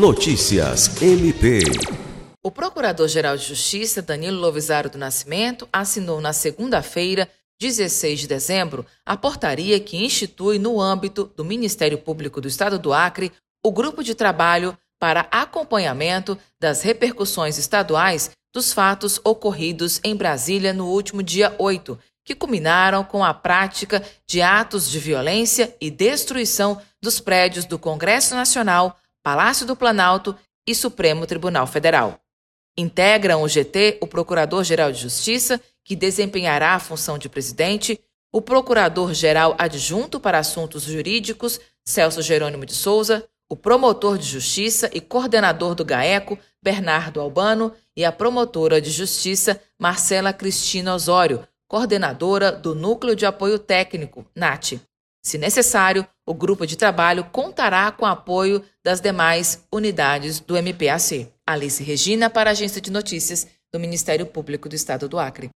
Notícias MP. O Procurador-Geral de Justiça, Danilo Lovisaro do Nascimento, assinou na segunda-feira, 16 de dezembro, a portaria que institui, no âmbito do Ministério Público do Estado do Acre, o grupo de trabalho para acompanhamento das repercussões estaduais dos fatos ocorridos em Brasília no último dia 8, que culminaram com a prática de atos de violência e destruição dos prédios do Congresso Nacional, Palácio do Planalto e Supremo Tribunal Federal. Integram o GT o Procurador-Geral de Justiça, que desempenhará a função de presidente, o Procurador-Geral Adjunto para Assuntos Jurídicos, Celso Jerônimo de Souza, o Promotor de Justiça e Coordenador do GAECO, Bernardo Albano, e a Promotora de Justiça, Marcela Cristina Osório, coordenadora do Núcleo de Apoio Técnico, NAT. Se necessário, o grupo de trabalho contará com apoio das demais unidades do MPAC. Alice Regina, para a Agência de Notícias do Ministério Público do Estado do Acre.